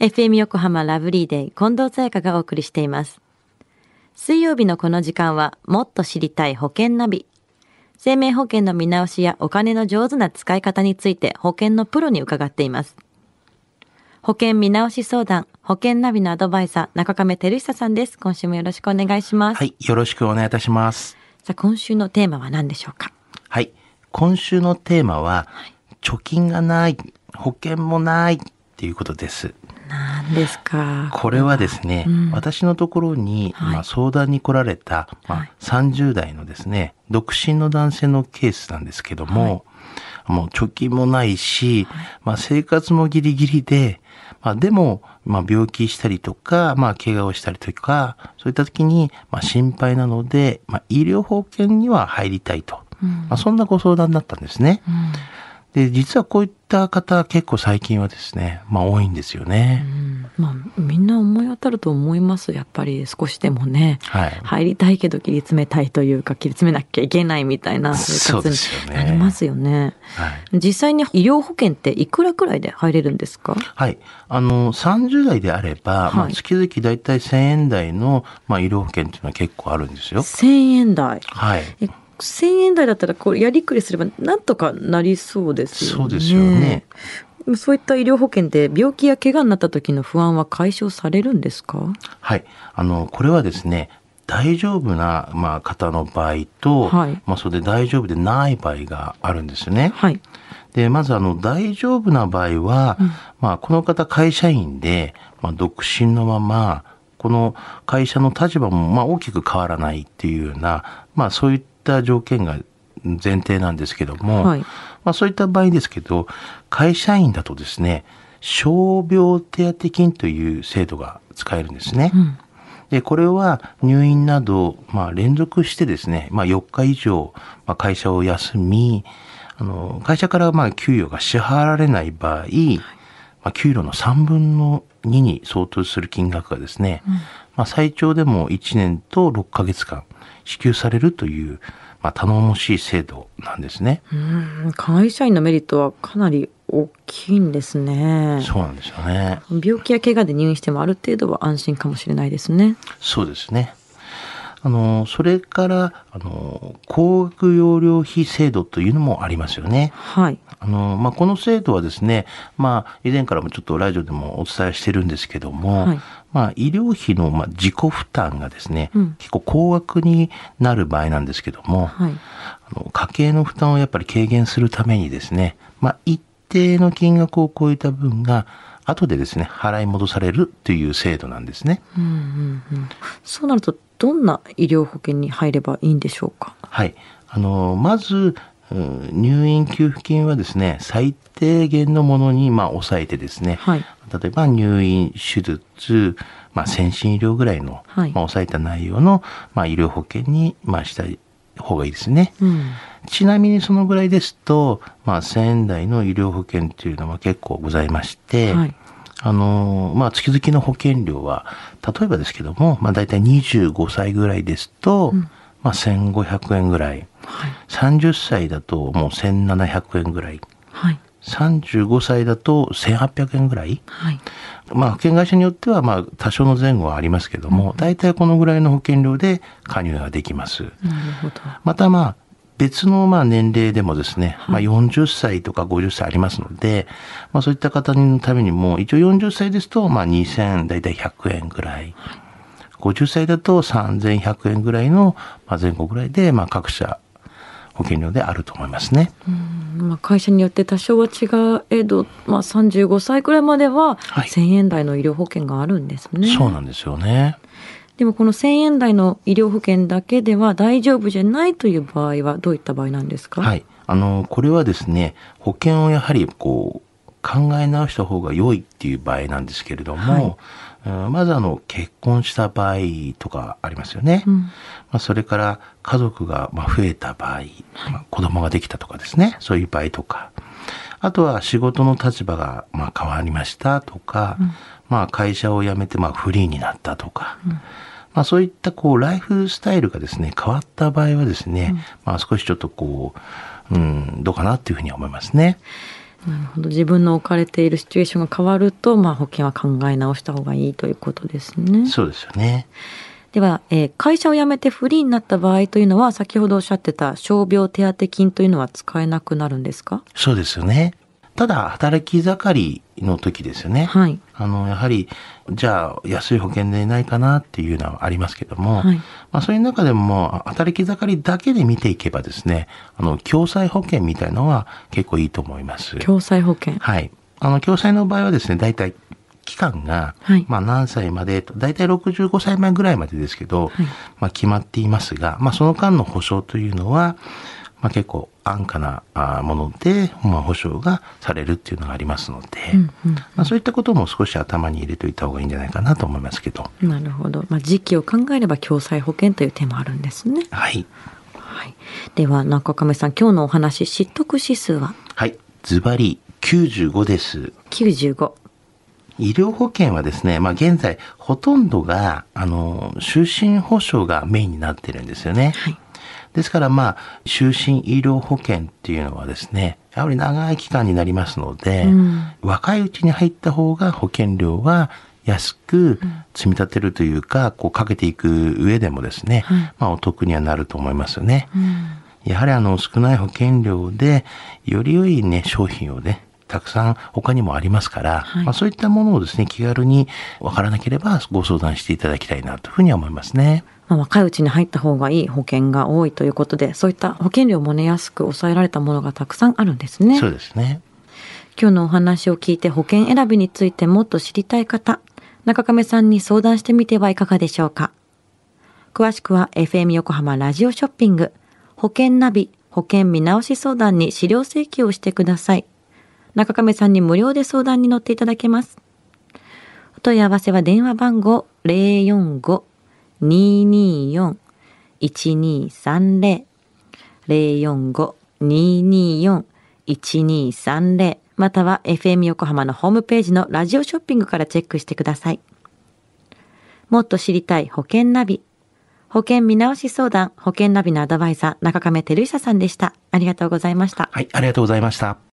FM 横浜ラブリーデイ近藤沙耶香がお送りしています。水曜日のこの時間はもっと知りたい保険ナビ。生命保険の見直しやお金の上手な使い方について保険のプロに伺っています。保険見直し相談、保険ナビのアドバイザー、中亀照久さんです。今週もよろしくお願いします。はい、よろしくお願いいたします。さあ、今週のテーマは何でしょうか？はい、今週のテーマは、貯金がない、保険もないっていうことです。何ですか。これはですね、うん。私のところに、はい。まあ、相談に来られた、まあはい。30代のですね、独身の男性のケースなんですけども、もう貯金もないし、まあ、生活もギリギリで、まあ、でも、まあ、病気したりとか、まあ、怪我をしたりとか、そういった時に、まあ、心配なので、まあ、医療保険には入りたいと。うん。まあ、そんなご相談だったんですね。うんで、実はこういった方結構最近はですね、まあ多いんですよね。うんまあ、みんな思い当たると思います。やっぱり少しでもね。はい。入りたいけど切り詰めたいというか切り詰めなきゃいけないみたいな生そう活にですよねなりますよね。はい。実際に医療保険っていくらくらいで入れるんですか？はい。あの、30代であれば、まあはい月々だいたい1000円台の、まあ、医療保険っていうのは結構あるんですよ。1000円台。はい。え1000円台だったらこれやりくりすればなんとかなりそうですよね。そうですよね。そういった医療保険で病気や怪我になった時の不安は解消されるんですか？はい。あの、これはですね、大丈夫な、まあ、方の場合と、はいまあ、それで大丈夫でない場合があるんですよね。はい。で、まずあの、大丈夫な場合は、うんまあ、この方会社員で、まあ、独身のまま、この会社の立場も、まあ、大きく変わらないっていうような、まあ、そういった条件が前提なんですけども、はい。まあ、そういった場合ですけど、会社員だとですね、傷病手当金という制度が使えるんですね。うん。で、これは入院など、まあ、連続してですね、まあ、4日以上、まあ、会社を休み、あの、会社からまあ、給与が支払われない場合、まあ、給料の3分の2に相当する金額がですね、まあ、最長でも1年と6ヶ月間支給されるという、まあ、頼もしい制度なんですね。うん会社員のメリットはかなり大きいんですね。そうなんですよね。病気や怪我で入院してもある程度は安心かもしれないですね。そうですね。あの、それから、あの、高額容量費制度というのもありますよね。はい。あの、まあ、この制度はですね、まあ、以前からもちょっとラジオでもお伝えしてるんですけども、はいまあ、医療費の、まあ、自己負担がですね、うん結構高額になる場合なんですけども、はい。あの家計の負担をやっぱり軽減するためにですね、まあ、一定の金額を超えた分が、後でですね、払い戻されるという制度なんですね。うんうんうん。そうなるとどんな医療保険に入ればいいんでしょうか？はい。あの、まず、うん入院給付金はですね、最低限のものに、まあ、抑えてですね、はい。例えば入院、手術、まあ、先進医療ぐらいの、はいまあ、抑えた内容の、まあ、医療保険に、まあ、した方がいいですね。うん。ちなみにそのぐらいですと、まあ、1000円台の医療保険っていうのは結構ございまして、はい。あの、まあ、月々の保険料は、例えばですけども、まあ、大体25歳ぐらいですと、うんまあ、1500円ぐらい。はい。30歳だともう1700円ぐらい。はい。35歳だと1800円ぐらい。はい。まあ、保険会社によっては、まあ、多少の前後はありますけども、大体このぐらいの保険料で加入ができます。なるほど。また、まあ、別のまあ年齢でもですね、まあ40歳とか50歳ありますので、まあそういった方のためにも、一応40歳ですと、まあ2000、だいたい100円ぐらい。50歳だと3100円ぐらいの、まあ、前後ぐらいで、まあ各社保険料であると思いますね。うんまあ、会社によって多少は違えど、まあ、35歳くらいまでははい1000円台の医療保険があるんですね。そうなんですよね。でもこの1000円台の医療保険だけでは大丈夫じゃないという場合はどういった場合なんですか？はいい。あの、これはですね、保険をやはりこう、考え直した方が良いっていう場合なんですけれども、うんまずあの、結婚した場合とかありますよね。うん。まあ、それから家族がまあ増えた場合、まあ、子供ができたとかですね、そういう場合とか、あとは仕事の立場がまあ変わりましたとか、まあ会社を辞めてまあフリーになったとか、まあそういったこうライフスタイルがですね、変わった場合はですね、まあ少しちょっとこう、うん、どうかなっていうふうに思いますね。なるほど自分の置かれているシチュエーションが変わると、まあ、保険は考え直した方がいいということですね。そうですよね。では、えー、会社を辞めてフリーになった場合というのは先ほどおっしゃってた傷病手当金というのは使えなくなるんですか？そうですよね。ただ、働き盛りの時ですよね。はい。あの、やはり、じゃあ、安い保険でないかなっていうのはありますけども、はい、まあ、そういう中でも、働き盛りだけで見ていけばですね、あの、共済保険みたいのは結構いいと思います。共済保険はい。あの、共済の場合はですね、大体、期間が、はい、まあ何歳までと、大体65歳前ぐらいまでですけど、はい、まあ決まっていますが、まあその間の保証というのは、まあ、結構安価なもので、まあ、保証がされるっていうのがありますので、うんうん、まあ、そういったことも少し頭に入れておいた方がいいんじゃないかなと思いますけど。なるほど。まあ、時期を考えれば共済保険という手もあるんですね。はい。はい、では中亀さん今日のお話知得指数は？はいズバリ95です。95。医療保険はですね、まあ現在ほとんどが、あの、就寝保障がメインになってるんですよね。はい。ですからまあ、就寝医療保険っていうのはですね、やはり長い期間になりますので、うん、若いうちに入った方が保険料は安く積み立てるというか、こうかけていく上でもですね、まあお得にはなると思いますよね。うん、やはりあの少ない保険料で、より良いね、商品をね、たくさん他にもありますから、はい、まあ、そういったものをですね、気軽にわからなければご相談していただきたいなというふうには思いますね。まあ、若いうちに入った方がいい保険が多いということで、そういった保険料もね、安く抑えられたものがたくさんあるんですね。そうですね。今日のお話を聞いて保険選びについてもっと知りたい方、中亀さんに相談してみてはいかがでしょうか。詳しくは FM 横浜ラジオショッピング、保険ナビ、保険見直し相談に資料請求をしてください。中亀さんに無料で相談に乗っていただけます。お問い合わせは電話番号045-224-1230 045-224-1230または FM 横浜のホームページのラジオショッピングからチェックしてください。もっと知りたい保険ナビ。保険見直し相談、保険ナビのアドバイザー、中亀照久さんでした。ありがとうございました。はい、ありがとうございました。